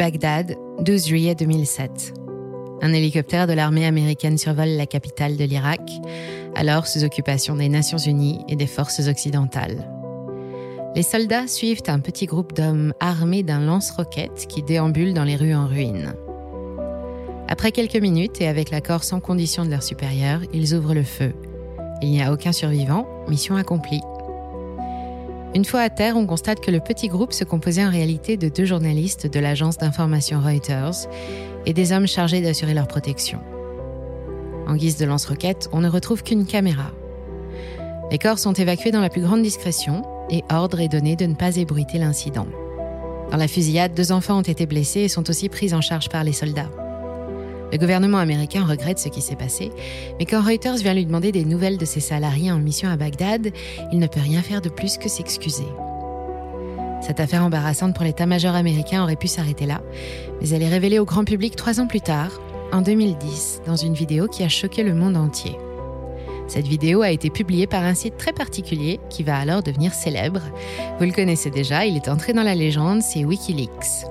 Bagdad, 12 juillet 2007. Un hélicoptère de l'armée américaine survole la capitale de l'Irak, alors sous occupation des Nations Unies et des forces occidentales. Les soldats suivent un petit groupe d'hommes armés d'un lance-roquette qui déambule dans les rues en ruine. Après quelques minutes et avec l'accord sans condition de leur supérieur, ils ouvrent le feu. Il n'y a aucun survivant, mission accomplie. Une fois à terre, on constate que le petit groupe se composait en réalité de deux journalistes de l'agence d'information Reuters et des hommes chargés d'assurer leur protection. En guise de lance-roquette, on ne retrouve qu'une caméra. Les corps sont évacués dans la plus grande discrétion et ordre est donné de ne pas ébruiter l'incident. Dans la fusillade, deux enfants ont été blessés et sont aussi pris en charge par les soldats. Le gouvernement américain regrette ce qui s'est passé, mais quand Reuters vient lui demander des nouvelles de ses salariés en mission à Bagdad, il ne peut rien faire de plus que s'excuser. Cette affaire embarrassante pour l'état-major américain aurait pu s'arrêter là, mais elle est révélée au grand public trois ans plus tard, en 2010, dans une vidéo qui a choqué le monde entier. Cette vidéo a été publiée par un site très particulier qui va alors devenir célèbre. Vous le connaissez déjà, il est entré dans la légende, c'est Wikileaks.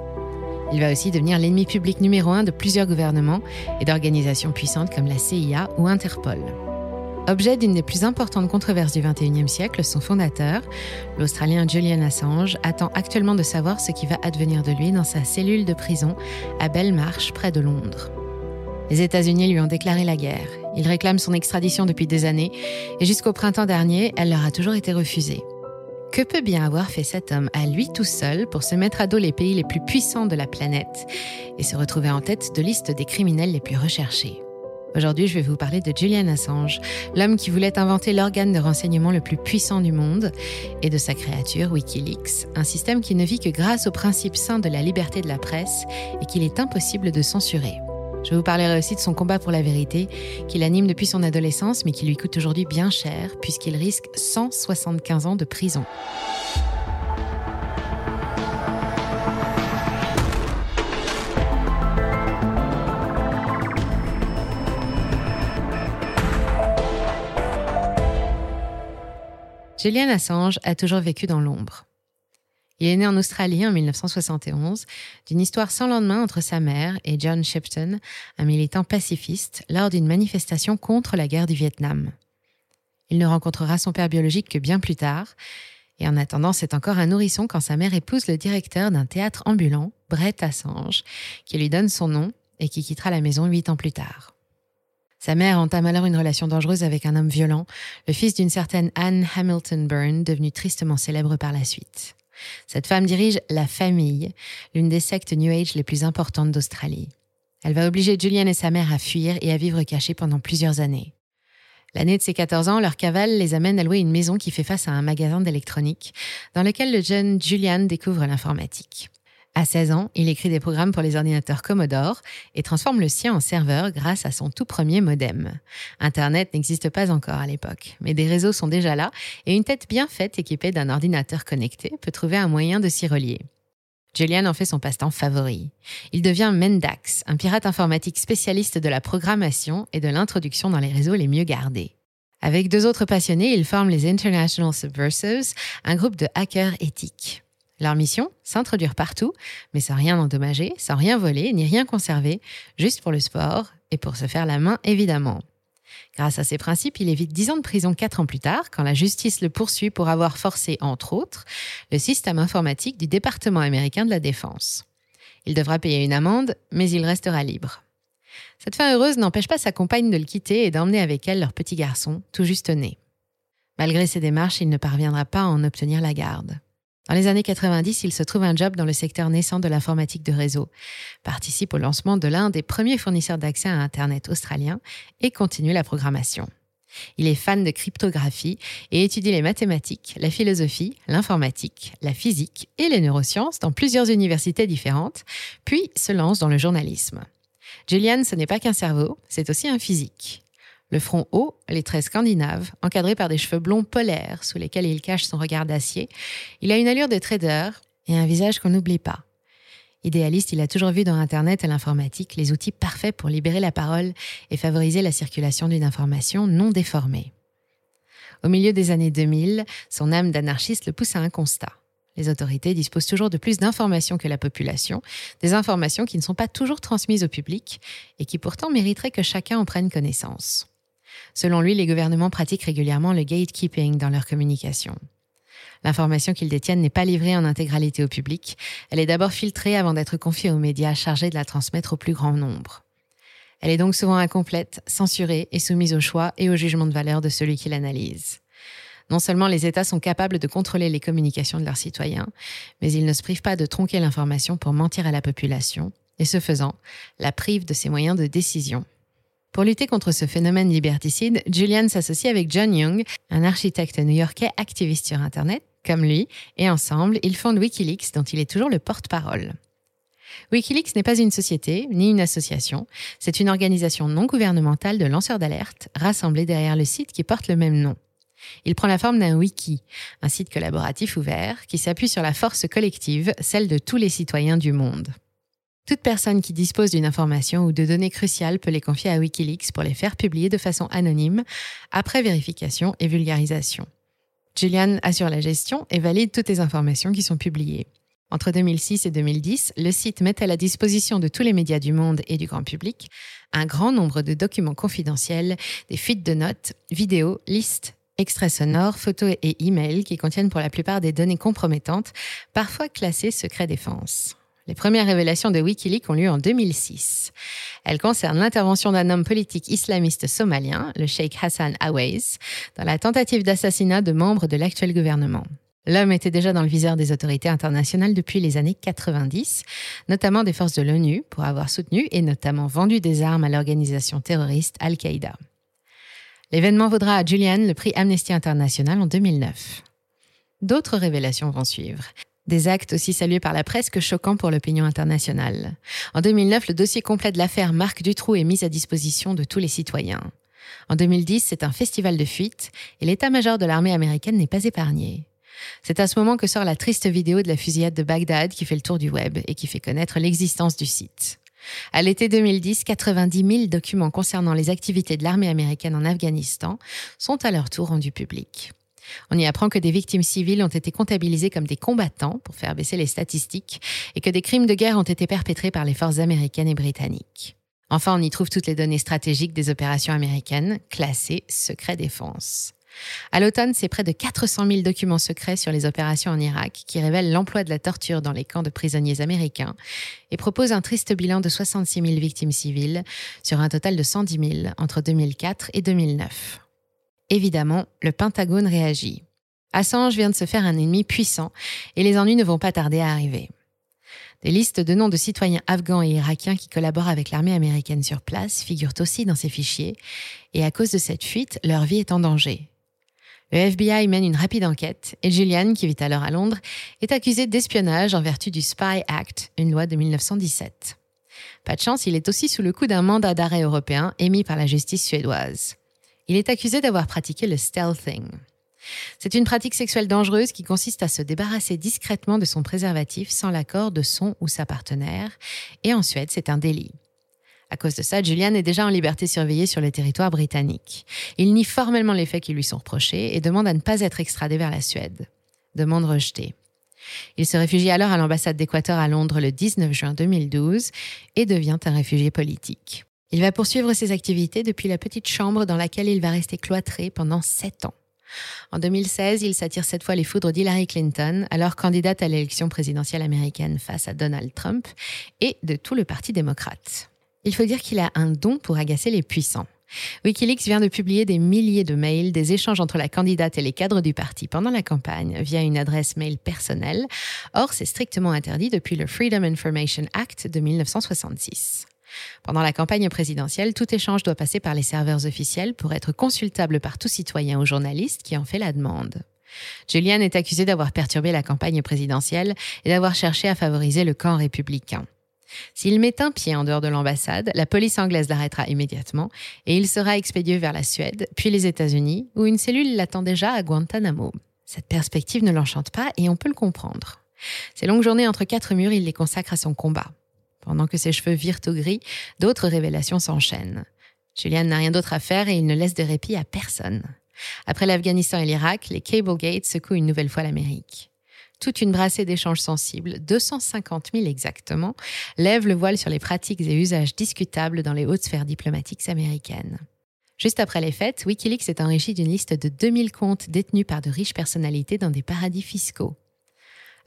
Il va aussi devenir l'ennemi public numéro un de plusieurs gouvernements et d'organisations puissantes comme la CIA ou Interpol. Objet d'une des plus importantes controverses du XXIe siècle, son fondateur, l'Australien Julian Assange, attend actuellement de savoir ce qui va advenir de lui dans sa cellule de prison à Belmarsh, près de Londres. Les États-Unis lui ont déclaré la guerre. Il réclame son extradition depuis des années et jusqu'au printemps dernier, elle leur a toujours été refusée. Que peut bien avoir fait cet homme à lui tout seul pour se mettre à dos les pays les plus puissants de la planète et se retrouver en tête de liste des criminels les plus recherchés? Aujourd'hui, je vais vous parler de Julian Assange, l'homme qui voulait inventer l'organe de renseignement le plus puissant du monde, et de sa créature Wikileaks, un système qui ne vit que grâce au principe sain de la liberté de la presse et qu'il est impossible de censurer. Je vous parlerai aussi de son combat pour la vérité, qu'il anime depuis son adolescence, mais qui lui coûte aujourd'hui bien cher, puisqu'il risque 175 ans de prison. Julian Assange a toujours vécu dans l'ombre. Il est né en Australie en 1971 d'une histoire sans lendemain entre sa mère et John Shipton, un militant pacifiste, lors d'une manifestation contre la guerre du Vietnam. Il ne rencontrera son père biologique que bien plus tard, et en attendant, c'est encore un nourrisson quand sa mère épouse le directeur d'un théâtre ambulant, Brett Assange, qui lui donne son nom et qui quittera la maison huit ans plus tard. Sa mère entame alors une relation dangereuse avec un homme violent, le fils d'une certaine Anne Hamilton Byrne, devenue tristement célèbre par la suite. Cette femme dirige La Famille, l'une des sectes New Age les plus importantes d'Australie. Elle va obliger Julian et sa mère à fuir et à vivre cachés pendant plusieurs années. L'année de ses 14 ans, leur cavale les amène à louer une maison qui fait face à un magasin d'électronique, dans lequel le jeune Julian découvre l'informatique. À 16 ans, il écrit des programmes pour les ordinateurs Commodore et transforme le sien en serveur grâce à son tout premier modem. Internet n'existe pas encore à l'époque, mais des réseaux sont déjà là et une tête bien faite équipée d'un ordinateur connecté peut trouver un moyen de s'y relier. Julian en fait son passe-temps favori. Il devient Mendax, un pirate informatique spécialiste de la programmation et de l'introduction dans les réseaux les mieux gardés. Avec deux autres passionnés, il forme les International Subversives, un groupe de hackers éthiques. Leur mission S'introduire partout, mais sans rien endommager, sans rien voler, ni rien conserver, juste pour le sport et pour se faire la main, évidemment. Grâce à ces principes, il évite 10 ans de prison 4 ans plus tard, quand la justice le poursuit pour avoir forcé, entre autres, le système informatique du département américain de la défense. Il devra payer une amende, mais il restera libre. Cette fin heureuse n'empêche pas sa compagne de le quitter et d'emmener avec elle leur petit garçon, tout juste né. Malgré ses démarches, il ne parviendra pas à en obtenir la garde. Dans les années 90, il se trouve un job dans le secteur naissant de l'informatique de réseau, participe au lancement de l'un des premiers fournisseurs d'accès à Internet australien et continue la programmation. Il est fan de cryptographie et étudie les mathématiques, la philosophie, l'informatique, la physique et les neurosciences dans plusieurs universités différentes, puis se lance dans le journalisme. Julian, ce n'est pas qu'un cerveau, c'est aussi un physique. Le front haut, les traits scandinaves, encadrés par des cheveux blonds polaires sous lesquels il cache son regard d'acier, il a une allure de trader et un visage qu'on n'oublie pas. Idéaliste, il a toujours vu dans Internet et l'informatique les outils parfaits pour libérer la parole et favoriser la circulation d'une information non déformée. Au milieu des années 2000, son âme d'anarchiste le pousse à un constat. Les autorités disposent toujours de plus d'informations que la population, des informations qui ne sont pas toujours transmises au public et qui pourtant mériteraient que chacun en prenne connaissance. Selon lui, les gouvernements pratiquent régulièrement le gatekeeping dans leur communication. L'information qu'ils détiennent n'est pas livrée en intégralité au public, elle est d'abord filtrée avant d'être confiée aux médias chargés de la transmettre au plus grand nombre. Elle est donc souvent incomplète, censurée et soumise au choix et au jugement de valeur de celui qui l'analyse. Non seulement les États sont capables de contrôler les communications de leurs citoyens, mais ils ne se privent pas de tronquer l'information pour mentir à la population, et ce faisant, la privent de ses moyens de décision. Pour lutter contre ce phénomène liberticide, Julian s'associe avec John Young, un architecte new-yorkais activiste sur Internet, comme lui, et ensemble, ils fondent Wikileaks, dont il est toujours le porte-parole. Wikileaks n'est pas une société ni une association, c'est une organisation non gouvernementale de lanceurs d'alerte rassemblée derrière le site qui porte le même nom. Il prend la forme d'un wiki, un site collaboratif ouvert qui s'appuie sur la force collective, celle de tous les citoyens du monde. Toute personne qui dispose d'une information ou de données cruciales peut les confier à Wikileaks pour les faire publier de façon anonyme, après vérification et vulgarisation. Julian assure la gestion et valide toutes les informations qui sont publiées. Entre 2006 et 2010, le site met à la disposition de tous les médias du monde et du grand public un grand nombre de documents confidentiels, des fuites de notes, vidéos, listes, extraits sonores, photos et emails qui contiennent pour la plupart des données compromettantes, parfois classées secret défense. Les premières révélations de Wikileaks ont lieu en 2006. Elles concernent l'intervention d'un homme politique islamiste somalien, le Sheikh Hassan Awais, dans la tentative d'assassinat de membres de l'actuel gouvernement. L'homme était déjà dans le viseur des autorités internationales depuis les années 90, notamment des forces de l'ONU, pour avoir soutenu et notamment vendu des armes à l'organisation terroriste Al-Qaïda. L'événement vaudra à Julian le prix Amnesty International en 2009. D'autres révélations vont suivre. Des actes aussi salués par la presse que choquants pour l'opinion internationale. En 2009, le dossier complet de l'affaire Marc Dutroux est mis à disposition de tous les citoyens. En 2010, c'est un festival de fuite et l'état-major de l'armée américaine n'est pas épargné. C'est à ce moment que sort la triste vidéo de la fusillade de Bagdad qui fait le tour du web et qui fait connaître l'existence du site. À l'été 2010, 90 000 documents concernant les activités de l'armée américaine en Afghanistan sont à leur tour rendus publics. On y apprend que des victimes civiles ont été comptabilisées comme des combattants pour faire baisser les statistiques et que des crimes de guerre ont été perpétrés par les forces américaines et britanniques. Enfin, on y trouve toutes les données stratégiques des opérations américaines, classées secret défense. À l'automne, c'est près de 400 000 documents secrets sur les opérations en Irak qui révèlent l'emploi de la torture dans les camps de prisonniers américains et proposent un triste bilan de 66 000 victimes civiles sur un total de 110 000 entre 2004 et 2009. Évidemment, le Pentagone réagit. Assange vient de se faire un ennemi puissant et les ennuis ne vont pas tarder à arriver. Des listes de noms de citoyens afghans et irakiens qui collaborent avec l'armée américaine sur place figurent aussi dans ces fichiers, et à cause de cette fuite, leur vie est en danger. Le FBI mène une rapide enquête et Julian, qui vit alors à Londres, est accusé d'espionnage en vertu du Spy Act, une loi de 1917. Pas de chance, il est aussi sous le coup d'un mandat d'arrêt européen émis par la justice suédoise. Il est accusé d'avoir pratiqué le stealthing. C'est une pratique sexuelle dangereuse qui consiste à se débarrasser discrètement de son préservatif sans l'accord de son ou sa partenaire, et en Suède, c'est un délit. À cause de ça, Julian est déjà en liberté surveillée sur le territoire britannique. Il nie formellement les faits qui lui sont reprochés et demande à ne pas être extradé vers la Suède. Demande rejetée. Il se réfugie alors à l'ambassade d'Équateur à Londres le 19 juin 2012 et devient un réfugié politique. Il va poursuivre ses activités depuis la petite chambre dans laquelle il va rester cloîtré pendant sept ans. En 2016, il s'attire cette fois les foudres d'Hillary Clinton, alors candidate à l'élection présidentielle américaine face à Donald Trump, et de tout le Parti démocrate. Il faut dire qu'il a un don pour agacer les puissants. Wikileaks vient de publier des milliers de mails, des échanges entre la candidate et les cadres du parti pendant la campagne via une adresse mail personnelle. Or, c'est strictement interdit depuis le Freedom Information Act de 1966. Pendant la campagne présidentielle, tout échange doit passer par les serveurs officiels pour être consultable par tout citoyen ou journaliste qui en fait la demande. Julian est accusé d'avoir perturbé la campagne présidentielle et d'avoir cherché à favoriser le camp républicain. S'il met un pied en dehors de l'ambassade, la police anglaise l'arrêtera immédiatement et il sera expédié vers la Suède, puis les États-Unis, où une cellule l'attend déjà à Guantanamo. Cette perspective ne l'enchante pas et on peut le comprendre. Ces longues journées entre quatre murs, il les consacre à son combat. Pendant que ses cheveux virent au gris, d'autres révélations s'enchaînent. Julian n'a rien d'autre à faire et il ne laisse de répit à personne. Après l'Afghanistan et l'Irak, les Cable Gates secouent une nouvelle fois l'Amérique. toute une brassée d'échanges sensibles, 250 000 exactement, lève le voile sur les pratiques et usages discutables dans les hautes sphères diplomatiques américaines. Juste après les fêtes, Wikileaks est enrichi d'une liste de 2000 comptes détenus par de riches personnalités dans des paradis fiscaux.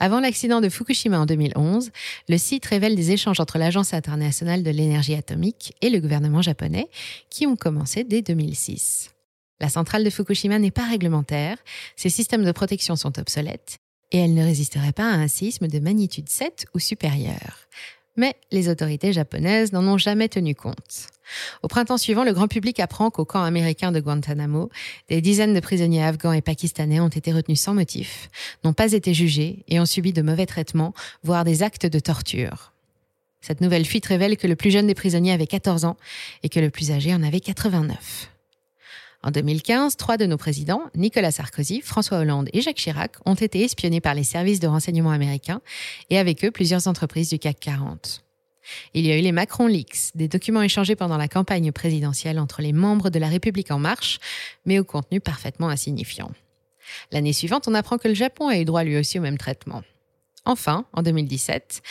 Avant l'accident de Fukushima en 2011, le site révèle des échanges entre l'Agence internationale de l'énergie atomique et le gouvernement japonais qui ont commencé dès 2006. La centrale de Fukushima n'est pas réglementaire, ses systèmes de protection sont obsolètes et elle ne résisterait pas à un séisme de magnitude 7 ou supérieure. Mais les autorités japonaises n'en ont jamais tenu compte. Au printemps suivant, le grand public apprend qu'au camp américain de Guantanamo, des dizaines de prisonniers afghans et pakistanais ont été retenus sans motif, n'ont pas été jugés et ont subi de mauvais traitements, voire des actes de torture. Cette nouvelle fuite révèle que le plus jeune des prisonniers avait 14 ans et que le plus âgé en avait 89. En 2015, trois de nos présidents, Nicolas Sarkozy, François Hollande et Jacques Chirac, ont été espionnés par les services de renseignement américains et avec eux plusieurs entreprises du CAC 40. Il y a eu les Macron Leaks, des documents échangés pendant la campagne présidentielle entre les membres de la République en marche, mais au contenu parfaitement insignifiant. L'année suivante, on apprend que le Japon a eu droit lui aussi au même traitement. Enfin, en 2017,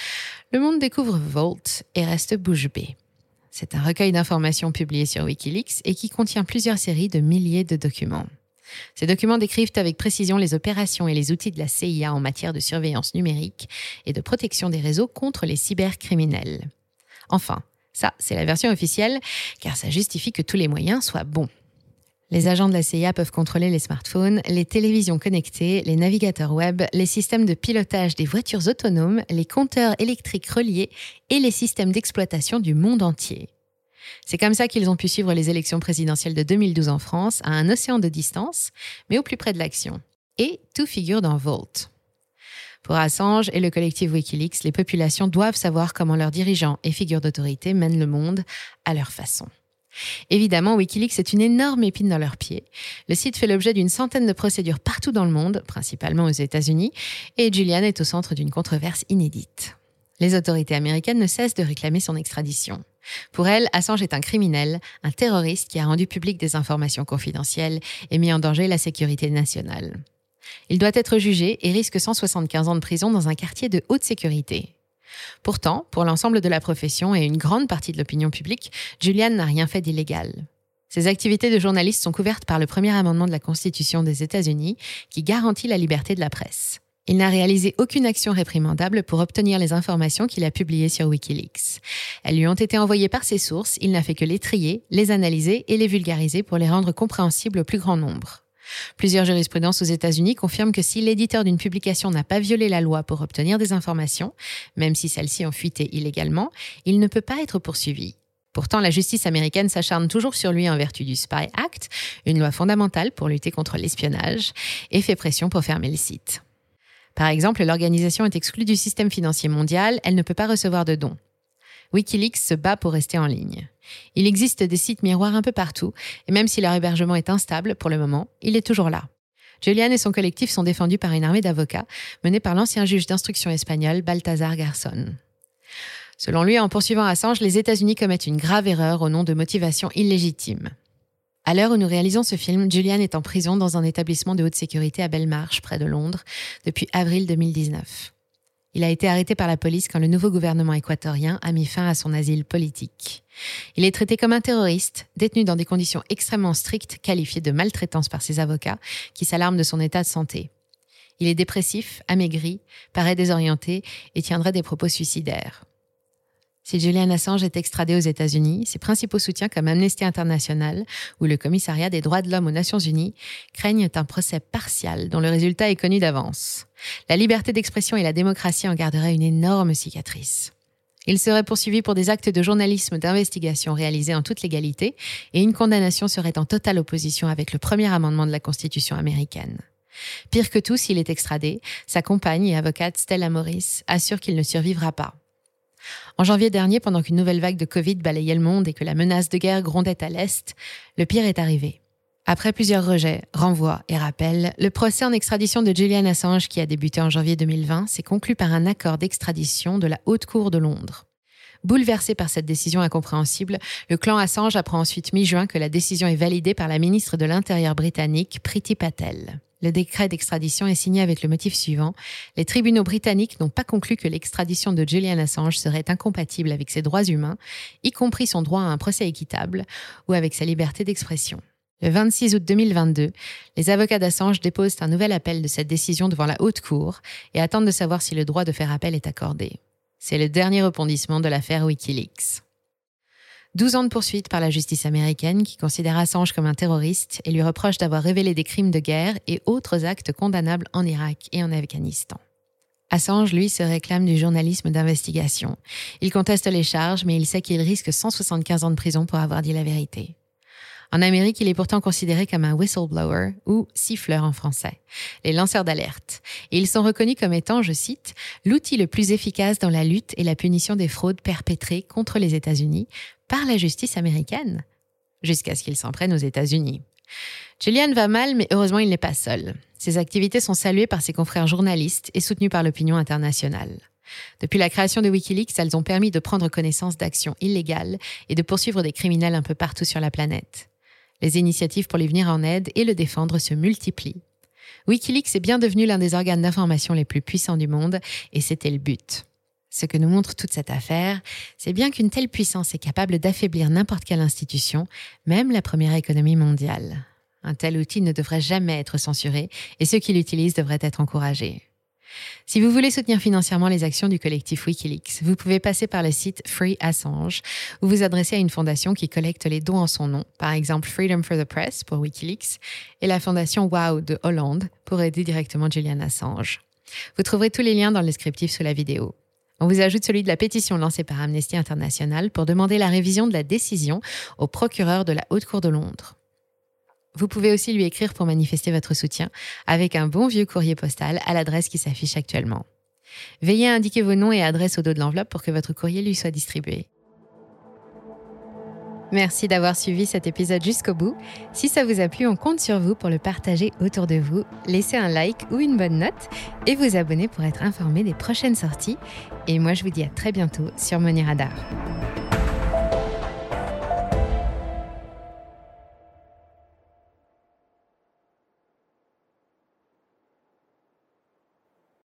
le monde découvre Volt et reste bouche bée. C'est un recueil d'informations publié sur Wikileaks et qui contient plusieurs séries de milliers de documents. Ces documents décrivent avec précision les opérations et les outils de la CIA en matière de surveillance numérique et de protection des réseaux contre les cybercriminels. Enfin, ça, c'est la version officielle, car ça justifie que tous les moyens soient bons. Les agents de la CIA peuvent contrôler les smartphones, les télévisions connectées, les navigateurs web, les systèmes de pilotage des voitures autonomes, les compteurs électriques reliés et les systèmes d'exploitation du monde entier. C'est comme ça qu'ils ont pu suivre les élections présidentielles de 2012 en France à un océan de distance, mais au plus près de l'action. Et tout figure dans Volt. Pour Assange et le collectif Wikileaks, les populations doivent savoir comment leurs dirigeants et figures d'autorité mènent le monde à leur façon. Évidemment, Wikileaks est une énorme épine dans leurs pieds. Le site fait l'objet d'une centaine de procédures partout dans le monde, principalement aux États-Unis, et Julian est au centre d'une controverse inédite. Les autorités américaines ne cessent de réclamer son extradition. Pour elles, Assange est un criminel, un terroriste qui a rendu public des informations confidentielles et mis en danger la sécurité nationale. Il doit être jugé et risque 175 ans de prison dans un quartier de haute sécurité. Pourtant, pour l'ensemble de la profession et une grande partie de l'opinion publique, Julian n'a rien fait d'illégal. Ses activités de journaliste sont couvertes par le premier amendement de la Constitution des États-Unis qui garantit la liberté de la presse. Il n'a réalisé aucune action réprimandable pour obtenir les informations qu'il a publiées sur Wikileaks. Elles lui ont été envoyées par ses sources, il n'a fait que les trier, les analyser et les vulgariser pour les rendre compréhensibles au plus grand nombre. Plusieurs jurisprudences aux États-Unis confirment que si l'éditeur d'une publication n'a pas violé la loi pour obtenir des informations, même si celles-ci ont fuité illégalement, il ne peut pas être poursuivi. Pourtant, la justice américaine s'acharne toujours sur lui en vertu du Spy Act, une loi fondamentale pour lutter contre l'espionnage, et fait pression pour fermer le site. Par exemple, l'organisation est exclue du système financier mondial, elle ne peut pas recevoir de dons. Wikileaks se bat pour rester en ligne. Il existe des sites miroirs un peu partout, et même si leur hébergement est instable pour le moment, il est toujours là. Julian et son collectif sont défendus par une armée d'avocats menée par l'ancien juge d'instruction espagnol Balthazar Garson. Selon lui, en poursuivant Assange, les États-Unis commettent une grave erreur au nom de motivations illégitimes. À l'heure où nous réalisons ce film, Julian est en prison dans un établissement de haute sécurité à Belmarsh, près de Londres, depuis avril 2019. Il a été arrêté par la police quand le nouveau gouvernement équatorien a mis fin à son asile politique. Il est traité comme un terroriste, détenu dans des conditions extrêmement strictes, qualifié de maltraitance par ses avocats, qui s'alarment de son état de santé. Il est dépressif, amaigri, paraît désorienté et tiendrait des propos suicidaires. Si Julian Assange est extradé aux États-Unis, ses principaux soutiens comme Amnesty International ou le Commissariat des droits de l'homme aux Nations Unies craignent un procès partial dont le résultat est connu d'avance. La liberté d'expression et la démocratie en garderaient une énorme cicatrice. Il serait poursuivi pour des actes de journalisme d'investigation réalisés en toute légalité et une condamnation serait en totale opposition avec le premier amendement de la Constitution américaine. Pire que tout, s'il est extradé, sa compagne et avocate Stella Morris assure qu'il ne survivra pas. En janvier dernier, pendant qu'une nouvelle vague de Covid balayait le monde et que la menace de guerre grondait à l'Est, le pire est arrivé. Après plusieurs rejets, renvois et rappels, le procès en extradition de Julian Assange, qui a débuté en janvier 2020, s'est conclu par un accord d'extradition de la Haute Cour de Londres. Bouleversé par cette décision incompréhensible, le clan Assange apprend ensuite mi-juin que la décision est validée par la ministre de l'Intérieur britannique, Priti Patel. Le décret d'extradition est signé avec le motif suivant. Les tribunaux britanniques n'ont pas conclu que l'extradition de Julian Assange serait incompatible avec ses droits humains, y compris son droit à un procès équitable ou avec sa liberté d'expression. Le 26 août 2022, les avocats d'Assange déposent un nouvel appel de cette décision devant la Haute Cour et attendent de savoir si le droit de faire appel est accordé. C'est le dernier rebondissement de l'affaire Wikileaks. 12 ans de poursuite par la justice américaine qui considère Assange comme un terroriste et lui reproche d'avoir révélé des crimes de guerre et autres actes condamnables en Irak et en Afghanistan. Assange, lui, se réclame du journalisme d'investigation. Il conteste les charges, mais il sait qu'il risque 175 ans de prison pour avoir dit la vérité. En Amérique, il est pourtant considéré comme un whistleblower ou siffleur en français, les lanceurs d'alerte. Et ils sont reconnus comme étant, je cite, l'outil le plus efficace dans la lutte et la punition des fraudes perpétrées contre les États-Unis par la justice américaine, jusqu'à ce qu'ils s'en prennent aux États-Unis. Julian va mal, mais heureusement, il n'est pas seul. Ses activités sont saluées par ses confrères journalistes et soutenues par l'opinion internationale. Depuis la création de Wikileaks, elles ont permis de prendre connaissance d'actions illégales et de poursuivre des criminels un peu partout sur la planète. Les initiatives pour les venir en aide et le défendre se multiplient. Wikileaks est bien devenu l'un des organes d'information les plus puissants du monde, et c'était le but. Ce que nous montre toute cette affaire, c'est bien qu'une telle puissance est capable d'affaiblir n'importe quelle institution, même la première économie mondiale. Un tel outil ne devrait jamais être censuré, et ceux qui l'utilisent devraient être encouragés. Si vous voulez soutenir financièrement les actions du collectif Wikileaks, vous pouvez passer par le site Free Assange ou vous adresser à une fondation qui collecte les dons en son nom, par exemple Freedom for the Press pour Wikileaks et la fondation WOW de Hollande pour aider directement Julian Assange. Vous trouverez tous les liens dans le descriptif sous la vidéo. On vous ajoute celui de la pétition lancée par Amnesty International pour demander la révision de la décision au procureur de la Haute Cour de Londres. Vous pouvez aussi lui écrire pour manifester votre soutien avec un bon vieux courrier postal à l'adresse qui s'affiche actuellement. Veillez à indiquer vos noms et adresses au dos de l'enveloppe pour que votre courrier lui soit distribué. Merci d'avoir suivi cet épisode jusqu'au bout. Si ça vous a plu, on compte sur vous pour le partager autour de vous, laisser un like ou une bonne note et vous abonner pour être informé des prochaines sorties. Et moi, je vous dis à très bientôt sur Money Radar.